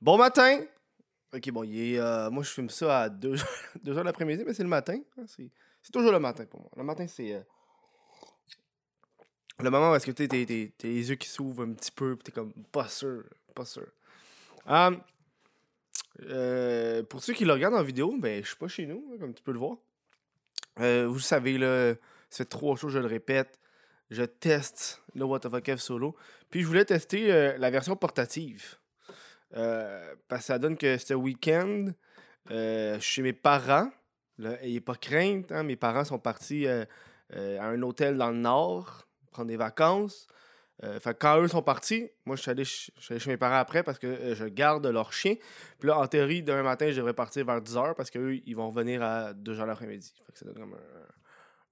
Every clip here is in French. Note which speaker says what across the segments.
Speaker 1: Bon matin! Ok, bon, il est, euh, moi je filme ça à 2 heures l'après-midi, mais c'est le matin. hein, C'est toujours le matin pour moi. Le matin, c'est euh, le moment où est-ce que t'es, les yeux qui s'ouvrent un petit peu, pis t'es comme pas sûr, pas sûr. Hum, euh, pour ceux qui le regardent en vidéo, ben je suis pas chez nous, comme tu peux le voir. Euh, vous le savez, là, ça fait trois jours, je le répète. Je teste le Kev solo. Puis je voulais tester la version portative. Euh, parce que ça donne que ce week-end, euh, chez mes parents. Là, ayez pas crainte, hein, mes parents sont partis euh, à un hôtel dans le nord, prendre des vacances. Fait quand eux sont partis, moi je suis allé, chez mes parents après parce que je garde leur chien. Puis là, en théorie, demain matin, je devrais partir vers 10h parce qu'eux, ils vont revenir à 2h l'après-midi. Ça donne comme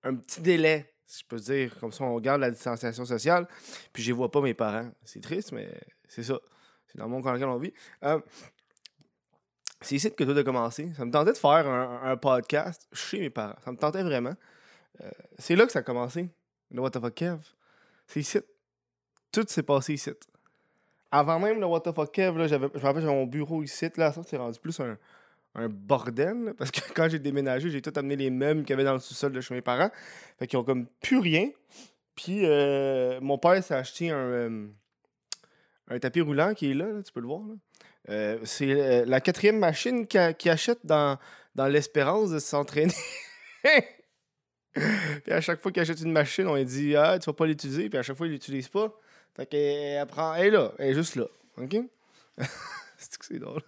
Speaker 1: un, petit délai, si je peux dire. Comme ça, on garde la distanciation sociale. Puis je vois pas, mes parents. C'est triste, mais c'est ça. Dans le monde dans lequel on vit. Euh, c'est ici que tout a commencé. Ça me tentait de faire un, podcast chez mes parents. Ça me tentait vraiment. Euh, c'est là que ça a commencé. Le What the Kev? C'est ici. Tout s'est passé ici. Avant même le What the Kev, là, je me rappelle, j'avais mon bureau ici. Là, ça, c'est rendu plus un, bordel. parce que quand j'ai déménagé, j'ai tout amené les meubles qu'il y avait dans le sous-sol de chez mes parents. Fait qu'ils ont comme plus rien. Puis euh, mon père s'est acheté un, euh, un tapis roulant qui est là, tu peux le voir. Euh, c'est euh, la quatrième machine qu'il achète dans, dans l'espérance de s'entraîner. puis à chaque fois qu'il achète une machine, on lui dit Ah, tu vas pas l'utiliser. Puis à chaque fois, il l'utilise pas. Fait qu'elle prend. Elle est là, elle est juste là. OK? c'est que c'est drôle?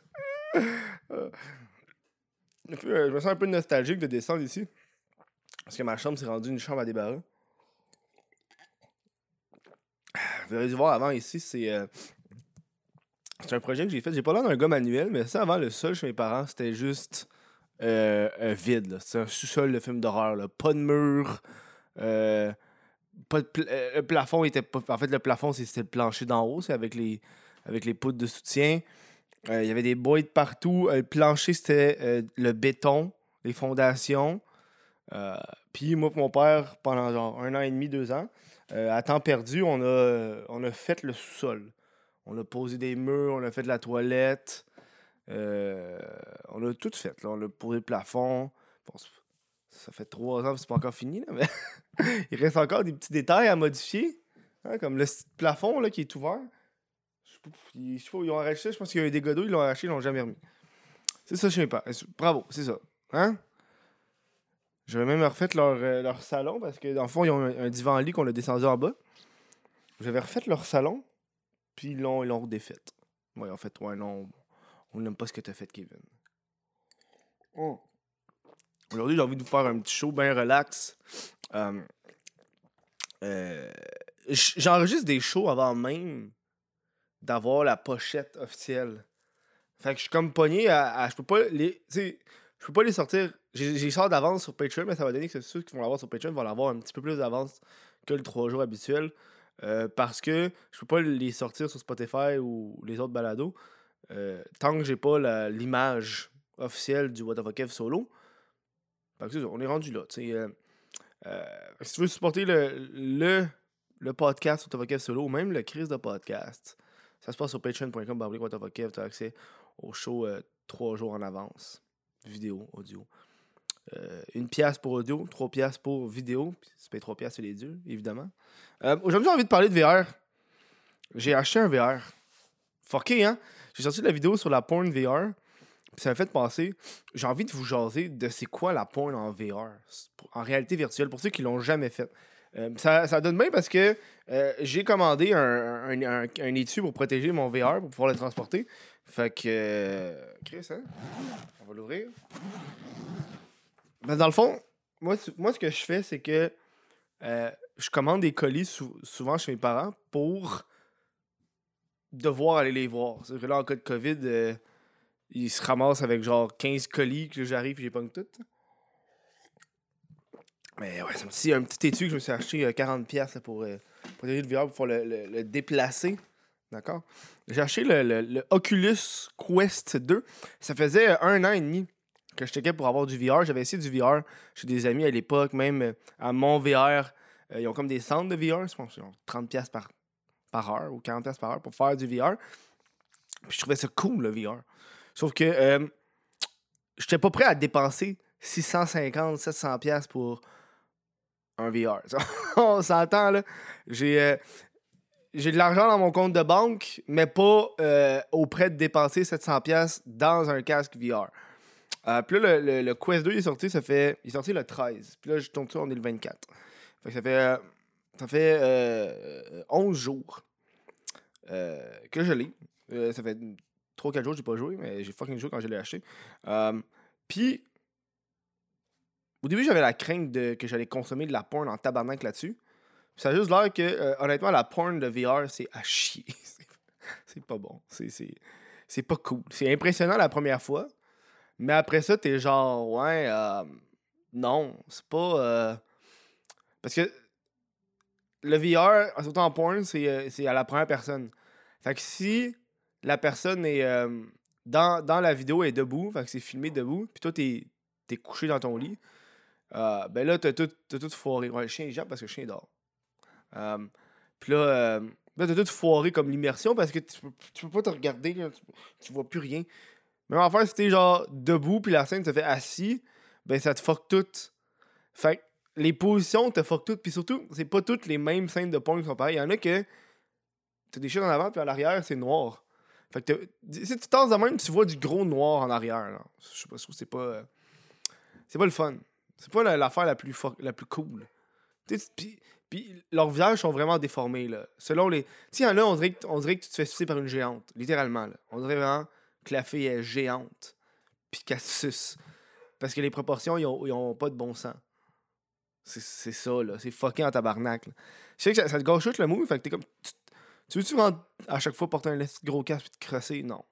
Speaker 1: Euh, je me sens un peu nostalgique de descendre ici. Parce que ma chambre s'est rendue une chambre à débarras. Vous allez voir avant ici, c'est. euh, c'est un projet que j'ai fait. J'ai pas l'air d'un gars manuel, mais ça, avant, le sol chez mes parents, c'était juste euh, vide. C'était un sous-sol de film d'horreur. Pas de mur. euh, pas de le plafond était pas. En fait, le plafond, c'est- c'était le plancher d'en haut. C'est avec les, avec les poutres de soutien. Il y avait des boîtes partout. Le plancher, c'était le béton, les fondations. Puis moi et mon père, pendant genre un an et demi, deux ans, euh, à temps perdu, on a, on a fait le sous-sol. On a posé des murs, on a fait de la toilette. euh, on a tout fait. Là. On a posé le plafond. Ça fait trois ans que c'est pas encore fini, là, mais il reste encore des petits détails à modifier. hein, comme le plafond là, qui est ouvert. Je sais pas, ils, ils ont arraché. Je pense qu'il y a eu des godots, ils l'ont arraché, ils l'ont jamais remis. C'est ça, je sais pas. Bravo, c'est ça. Hein? J'avais même refait leur, euh, leur salon parce que dans le fond, ils ont un, un divan-lit qu'on a descendu en bas. J'avais refait leur salon, puis ils l'ont, ils l'ont redéfait. Ouais, en fait, ouais, non, on n'aime pas ce que t'as fait, Kevin. Oh. Aujourd'hui, j'ai envie de vous faire un petit show bien relax. Euh, euh, J'enregistre des shows avant même d'avoir la pochette officielle. Fait que je suis comme pogné à, à- je peux pas les tu sais, je peux pas les sortir j'ai sort d'avance sur Patreon mais ça va donner que ceux qui vont l'avoir sur Patreon vont l'avoir un petit peu plus d'avance que le 3 jours habituel euh, parce que je peux pas les sortir sur Spotify ou les autres balados euh, tant que j'ai pas l'image officielle du What the solo. Fait que on est rendu là, tu euh, si tu veux supporter le, le, podcast What the solo ou même le crise de podcast, ça se passe sur patreon.com Kev, t'as accès au show euh, trois jours en avance. Vidéo, audio. Euh, une pièce pour audio, trois pièces pour vidéo. Puis si tu trois pièces, c'est les deux, évidemment. Euh, Aujourd'hui, j'ai envie de parler de VR. J'ai acheté un VR. Fucké, hein? J'ai sorti de la vidéo sur la porn VR. Puis ça m'a fait penser, j'ai envie de vous jaser de c'est quoi la porn en VR, en réalité virtuelle, pour ceux qui l'ont jamais fait. Euh, ça, ça donne bien parce que euh, j'ai commandé un, un, un, étui pour protéger mon VR, pour pouvoir le transporter. Fait que. Chris, hein? L'ouvrir. Ben, dans le fond, moi, moi, ce que je fais, c'est que euh, je commande des colis sou- souvent chez mes parents pour devoir aller les voir. C'est que là, en cas de COVID, euh, ils se ramassent avec genre 15 colis que j'arrive et pas tout. Mais ouais, c'est un petit, étui que je me suis acheté euh, 40$ piastres, là, pour euh, pour pouvoir le, le- le déplacer. D'accord? J'ai acheté le, Oculus Quest 2. Ça faisait euh, un an et demi que je checkais pour avoir du VR. J'avais essayé du VR chez des amis à l'époque, même euh, à mon VR. euh, ils ont comme des centres de VR, je pense qu'ils ont 30$ piastres par, par heure ou 40$ piastres par heure pour faire du VR. Puis je trouvais ça cool, le VR. Sauf que euh, j'étais pas prêt à dépenser 650, 700 pièces pour un VR. On s'entend, là. J'ai... j'ai de l'argent dans mon compte de banque, mais pas euh, auprès de dépenser 700$ piastres dans un casque VR. Euh, puis là, le, Quest 2 il est sorti, ça fait. Il est sorti le 13. Puis là, je tombe dessus, on est le 24. Fait que ça fait. ça fait euh, 11 jours euh, que je l'ai. Euh, ça fait 3-4 jours que j'ai pas joué, mais j'ai fucking joué quand je l'ai acheté. Puis. Au début, j'avais la crainte de, que j'allais consommer de la porn en tabarnak là-dessus. Ça a juste l'air que, euh, honnêtement, la porn de VR, c'est à chier. C'est- pas bon. C'est- pas cool. C'est impressionnant la première fois. Mais après ça, t'es genre, ouais, euh, non, c'est pas. euh, Parce que le VR, surtout en porn, c'est à la première personne. Fait que si la personne est. dans, dans la vidéo est debout, fait que c'est filmé debout, puis toi, t'es es couché dans ton lit, ben là, t'as tout, tout foiré. Ouais, le chien, il parce que le chien dort. Euh, puis là, euh, là t'as tout foiré comme l'immersion parce que tu peux, tu peux pas te regarder, tu, vois plus rien. Même affaire, si t'es genre debout puis la scène te fait assis, ben ça te fuck tout. Fait que les positions te fuck tout. Puis surtout, c'est pas toutes les mêmes scènes de porn qui sont pareilles. Il y en a que t'as des choses en avant puis à l'arrière, c'est noir. Fait que si tu tasses de même, tu vois du gros noir en arrière. là. Je sais pas, que c'est pas. euh, c'est pas le fun. C'est pas la- l'affaire la plus la plus cool. Puis leurs visages sont vraiment déformés. Là. Selon les. Tu sais, a, on dirait, que, tu te fais sucer par une géante. Littéralement. Là. On dirait vraiment que la fille est géante. Puis qu'elle suce. Parce que les proportions, ils ont, pas de bon sens. C'est ça, là. C'est fucking en tabarnak. là. Sais que ça, ça te gâche le move. Fait que t'es comme. Tu, tu veux-tu à chaque fois porter un gros casque puis te crosser? Non.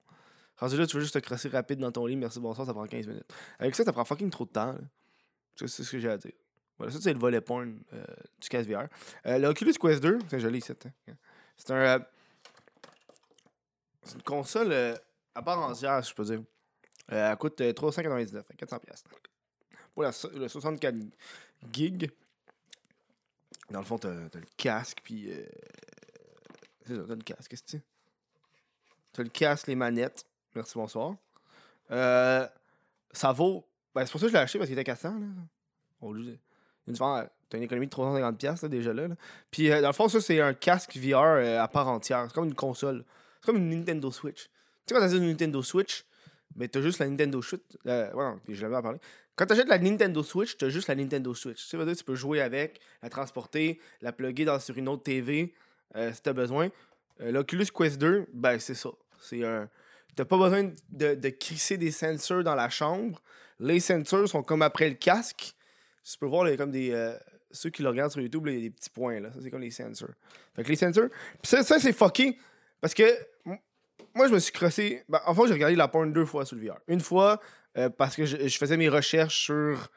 Speaker 1: Rendu là, tu veux juste te crosser rapide dans ton lit. Merci, bonsoir, ça prend 15 minutes. Avec ça, ça prend fucking trop de temps. là. C'est ce que j'ai à dire. Voilà, ça, c'est le volet porn euh, du casque VR. Euh, le Oculus Quest 2, c'est joli, c'est C'est un. euh, c'est une console euh, à part entière, je peux dire. Elle coûte euh, 399, 400 pièces. Pour la so- le 64 gigs. Dans le fond, t'as t'as le casque, puis. c'est ça, t'as le casque, qu'est-ce que c'est? T'as le casque, les manettes. Merci, bonsoir. Ça vaut. Ben, c'est pour ça que je l'ai acheté parce qu'il était 400. Là. Au lieu de- une t'as une économie de 350$ piastres, là, déjà là. Puis euh, dans le fond, ça, c'est un casque VR euh, à part entière. C'est comme une console. C'est comme une Nintendo Switch. Tu sais, quand t'as une Nintendo Switch, mais t'as juste la Nintendo Switch. Euh, ouais, je l'avais à parler. Quand t'achètes la Nintendo Switch, t'as juste la Nintendo Switch. Tu sais, tu peux jouer avec, la transporter, la plugger sur une autre TV euh, si t'as besoin. L'Oculus Quest 2, ben c'est ça. C'est un. T'as pas besoin de, de crisser des sensors dans la chambre. Les sensors sont comme après le casque. Tu peux voir, il y a comme des. euh, ceux qui le regardent sur YouTube, il y a des petits points. Là. Ça, c'est comme les sensors. Fait que les sensors. Puis ça, ça c'est fucké. Parce que moi, je me suis crossé. Ben, en fait, j'ai regardé la porn deux fois sur le VR. Une fois, euh, parce que je, faisais mes recherches sur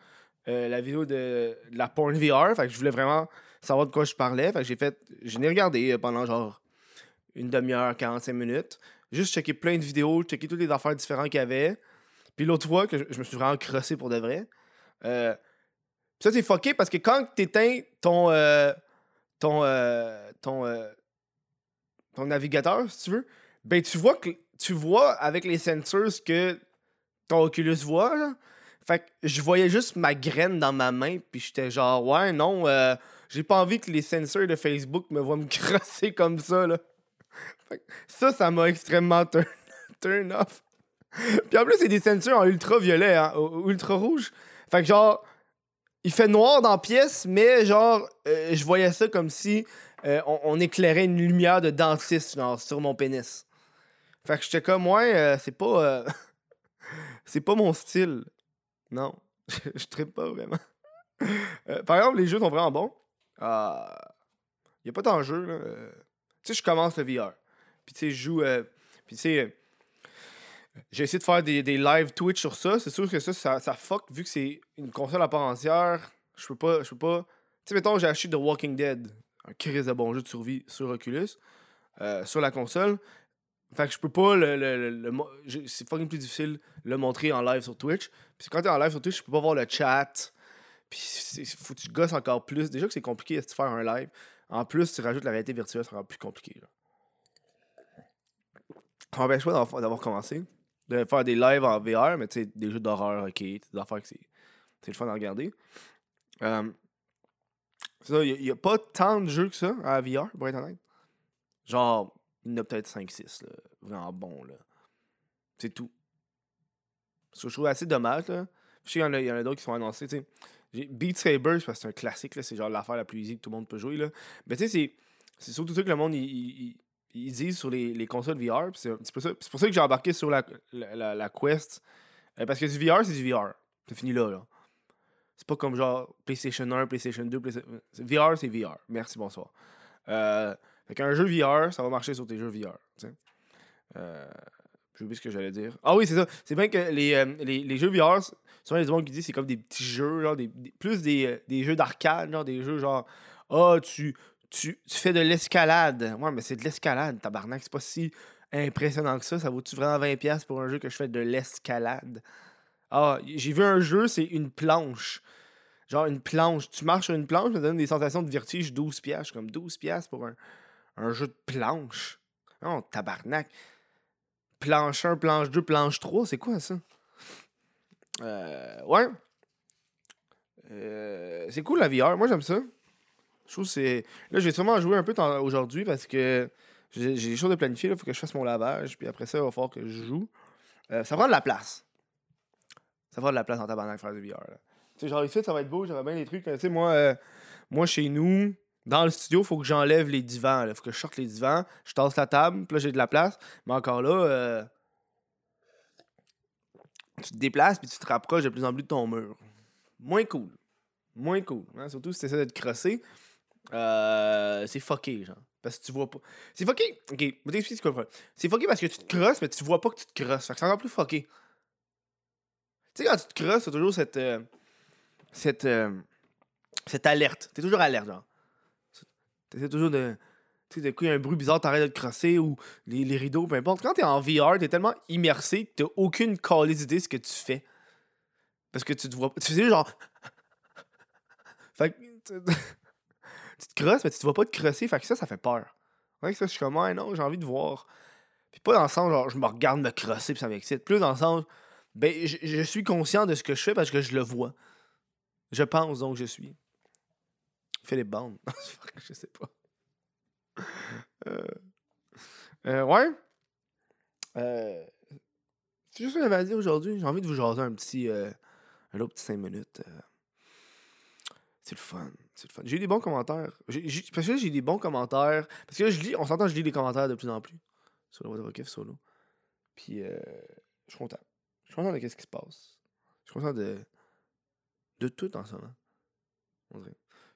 Speaker 1: euh, la vidéo de, la porn VR. Fait que je voulais vraiment savoir de quoi je parlais. Fait que j'ai fait. Je l'ai regardé pendant genre une demi-heure, 45 minutes. Juste checker plein de vidéos, checker toutes les affaires différentes qu'il y avait. Puis l'autre fois, que je, je me suis vraiment crossé pour de vrai. Euh, ça, c'est fucké parce que quand t'éteins ton. euh, ton. euh, ton. euh, ton navigateur, si tu veux, ben tu vois que tu vois avec les sensors ce que ton Oculus voit. là. Fait que je voyais juste ma graine dans ma main, puis j'étais genre, ouais, non, euh, j'ai pas envie que les sensors de Facebook me voient me crosser comme ça, là. Fait que ça, ça m'a extrêmement turn, turn off. Puis en plus, c'est des sensors en ultraviolet, hein, ultra rouge. Fait que genre, il fait noir dans la pièce, mais genre, euh, je voyais ça comme si euh, on, éclairait une lumière de dentiste genre, sur mon pénis. Fait que j'étais comme, ouais, euh, c'est pas. c'est pas mon style. Non, je, trippe pas vraiment. Par exemple, les jeux sont vraiment bons. Il y a pas d'enjeu, là. Euh, Tu sais, je commence le VR. Puis tu sais, je joue. Puis tu sais. J'ai essayé de faire des, des live Twitch sur ça. C'est sûr que ça, ça, fuck, vu que c'est une console à part entière. Je peux pas. Je peux pas. Tu sais, mettons, j'ai acheté The Walking Dead, un crise de bon jeu de survie sur Oculus, euh, sur la console. Fait que je peux pas le. le, le- c'est fucking plus difficile le montrer en live sur Twitch. Puis quand t'es en live sur Twitch, je peux pas voir le chat. Puis faut que tu gosses encore plus. Déjà que c'est compliqué de faire un live. En plus, tu rajoutes la réalité virtuelle, c'est encore plus compliqué. là. ça m'empêche pas d'avoir commencé. De faire des lives en VR, mais tu sais, des jeux d'horreur, ok. Des affaires que c'est le fun à regarder. Euh, ça, il n'y a, pas tant de jeux que ça à VR, pour être honnête. Genre, il y en a peut-être 5-6, là. Vraiment bon, là. C'est tout. Ce que je trouve assez dommage, là. Je sais qu'il y en a, a d'autres qui sont annoncés, tu sais. Beat Saber, parce que c'est un classique, là. C'est genre l'affaire la plus easy que tout le monde peut jouer, là. Mais tu sais, c'est, surtout ça que le monde, il- il dit sur les, les consoles VR. C'est ça. C'est pour ça que j'ai embarqué sur la, la, la- Quest. Euh, parce que du VR, c'est du VR. C'est fini là, là. C'est pas comme genre PlayStation 1, PlayStation 2, PlayStation... VR, c'est VR. Merci, bonsoir. Euh, fait qu'un jeu VR, ça va marcher sur tes jeux VR. Euh, j'ai oublié ce que j'allais dire. Ah oui, c'est ça. C'est bien que les, euh, les, les jeux VR, souvent les gens qui disent c'est comme des petits jeux, genre des, plus des, des jeux d'arcade, genre des jeux genre Ah, tu, tu, fais de l'escalade. Ouais, mais c'est de l'escalade, tabarnak. C'est pas si impressionnant que ça. Ça vaut-tu vraiment 20$ pour un jeu que je fais de l'escalade? Ah, j'ai vu un jeu, c'est une planche. Genre une planche. Tu marches sur une planche, ça donne des sensations de vertige 12$. piastres. Je suis comme 12$ piastres pour un, jeu de planche? Non, tabarnak. Planche 1, planche 2, planche 3, c'est quoi ça? Euh, ouais. Euh, c'est cool la VR, moi j'aime ça. Je trouve c'est. Là, je vais sûrement jouer un peu aujourd'hui parce que j'ai j'ai des choses de planifier. Il faut que je fasse mon lavage. Puis après ça, il va falloir que je joue. Euh, ça prend de la place. Ça prend de la place en tabarnak faire du VR. Tu sais, genre ici, ça va être beau. J'aurais bien des trucs. Tu sais, moi, euh, moi, chez nous, dans le studio, il faut que j'enlève les divans. Il faut que je sorte les divans. Je tasse la table. Puis là, j'ai de la place. Mais encore là, euh, tu te déplaces puis tu te rapproches de plus en plus de ton mur. Moins cool. Moins cool. hein, Surtout si tu essaies de te crosser. Euh, c'est fucké, genre. Parce que tu vois pas. C'est fucké. Ok, je vais t'expliquer ce que le problème. C'est fucké parce que tu te crosses, mais tu vois pas que tu te crosses. Fait que c'est encore plus fucké. Tu sais, quand tu te crosses, t'as toujours cette. euh, cette. euh, cette alerte. T'es toujours alerte, genre. T'essaies toujours de. Tu sais, de coup, il y a un bruit bizarre, t'arrêtes de te crosser ou les, rideaux, peu importe. Quand t'es en VR, t'es tellement immersé que t'as aucune calice d'idée de ce que tu fais. Parce que tu te vois pas. Tu fais genre. fait que. Tu, te crosses, mais tu te vois pas te crosser. Fait que ça, ça fait peur. Ouais, ça, je suis comme, ouais, non, j'ai envie de voir. Puis pas dans le sens, genre, je me regarde me crosser, puis ça m'excite. Plus dans le sens, ben, je, je suis conscient de ce que je fais parce que je le vois. Je pense donc je suis. Philippe Bond. je sais pas. Euh, euh, ouais. Euh, c'est juste ce que j'avais à dire aujourd'hui. J'ai envie de vous jaser un petit. euh, un autre petit 5 minutes. C'est le fun. J'ai eu des bons commentaires. Parce que là, j'ai des bons commentaires. Parce que là, je lis, on s'entend, je lis des commentaires de plus en plus sur le Fuck solo. Puis, euh, je suis content. Je suis content de ce qui se passe. Je suis content de. de tout en ce moment.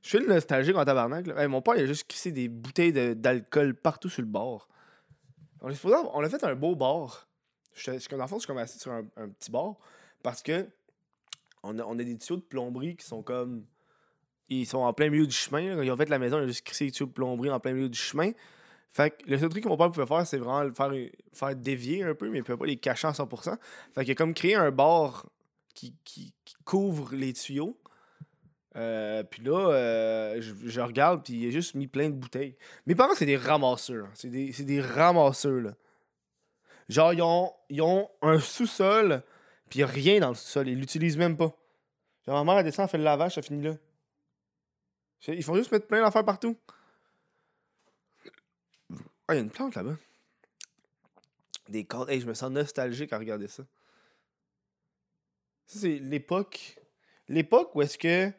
Speaker 1: Je suis le nostalgique en tabarnak. Mon père, il a juste crissé des bouteilles d'alcool partout sur le bord. On, est supposé on a fait un beau bar. Je comme dans le fond, je suis comme assis sur un, un petit bar parce que on a, on a des tuyaux de plomberie qui sont comme. Ils sont en plein milieu du chemin. ils ont fait la maison, ils ont juste crissé des tuyaux de plomberie en plein milieu du chemin. Fait que le seul truc que mon père pouvait faire, c'est vraiment le faire, faire dévier un peu, mais il pouvait pas les cacher à 100%. Fait a comme créé un bar qui, qui, couvre les tuyaux. Euh, puis là, euh, je, regarde, puis il a juste mis plein de bouteilles. Mes parents, c'est des ramasseurs. C'est des, des ramasseurs, là. Genre, ils ont, ils ont un sous-sol, puis rien dans le sous-sol. Ils l'utilisent même pas. Genre, ma mère, elle descend, elle fait le lavage, ça finit là. Ils font juste mettre plein d'affaires partout. Ah, il y a une plante là-bas. Des cordes. Hey, je me sens nostalgique à regarder ça. Ça, c'est l'époque. L'époque où est-ce que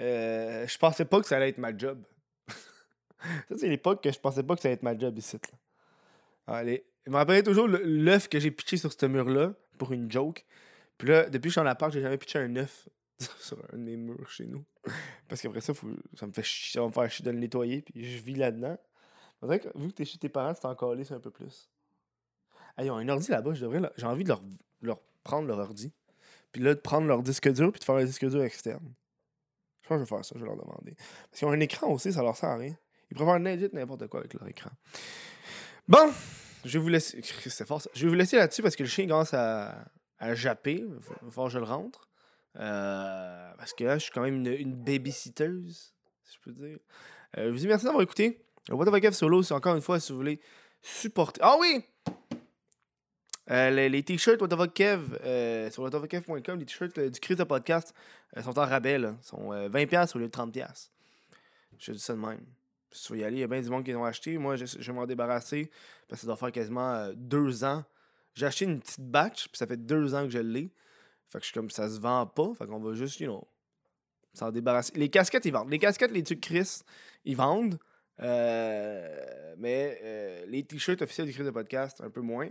Speaker 1: euh, je pensais pas que ça allait être ma job. ça, c'est l'époque que je pensais pas que ça allait être ma job ici. Là. Allez. Je me rappellerai toujours l'œuf que j'ai pitché sur ce mur-là pour une joke. Puis là, depuis que je suis en appart, j'ai jamais pitché un œuf sur un de chez nous. Parce qu'après ça, faut, ça, me fait chier, ça me faire chier de le nettoyer. Puis je vis là-dedans. Dirait que vu que t'es chez tes parents, tu t'en calisses un peu plus. Ah, ils ont un ordi là-bas, j'ai envie de leur, leur prendre leur ordi. Puis là, de prendre leur disque dur, puis de faire un disque dur externe. Je pense que je vais faire ça, je vais leur demander. Parce qu'ils ont un écran aussi, ça leur sert à rien. Ils préfèrent n'importe n'importe quoi avec leur écran. Bon, je vais vous laisser. C'est fort. Je vais vous laisser là-dessus parce que le chien commence à, à japper. Il va falloir que je le rentre. Euh, parce que là, je suis quand même une, une babysitteuse, si je peux dire. Euh, je vous dis merci d'avoir écouté. Le What the solo, c'est encore une fois si vous voulez supporter. Ah oui! Euh, les, t-shirts euh, sur whatavokev.com, les t-shirts du Chris de podcast sont en rabais. Là. Ils sont 20$ au lieu de 30$. Je dis ça de même. Si veux y il y a bien du monde qui l'ont acheté. Moi, je, je vais m'en débarrasser parce que ça doit faire quasiment deux ans. J'ai acheté une petite batch, puis ça fait deux ans que je l'ai. Fait que je suis comme ça se vend pas. Fait qu'on va juste, you know, s'en débarrasser. Les casquettes, ils vendent. Les casquettes, les trucs Chris, ils vendent. mais les t-shirts officiels du Chris de podcast, un peu moins.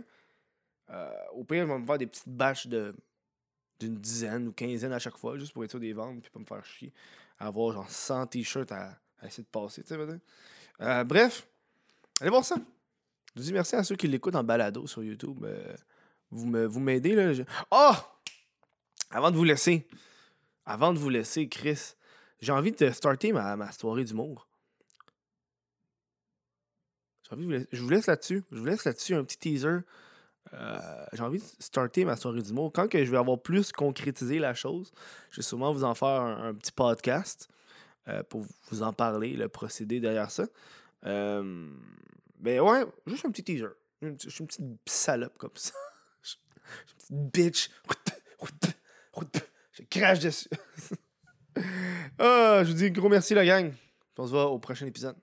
Speaker 1: Euh, au pire, je vais me faire des petites bâches de d'une dizaine ou quinzaine à chaque fois, juste pour être sûr des ventes, puis pas me faire chier. avoir genre 100 t-shirts à, essayer de passer, tu sais, euh, Bref, allez voir ça. Je vous dis merci à ceux qui l'écoutent en balado sur YouTube. Euh, vous me vous m'aidez, là. Oh! Avant de vous laisser, avant de vous laisser, Chris, j'ai envie de starter ma, ma soirée d'humour. Je vous laisse là-dessus. Je vous laisse là-dessus un petit teaser. Euh, j'ai envie de starter ma soirée d'humour. Quand que je vais avoir plus concrétisé la chose, je vais sûrement vous en faire un, petit podcast euh, pour vous en parler, le procédé derrière ça. Euh, ben ouais, juste un petit teaser. Je suis une petite salope comme ça. Je suis une petite bitch. Je crache dessus. ah, je vous dis un gros merci la gang. On se voit au prochain épisode.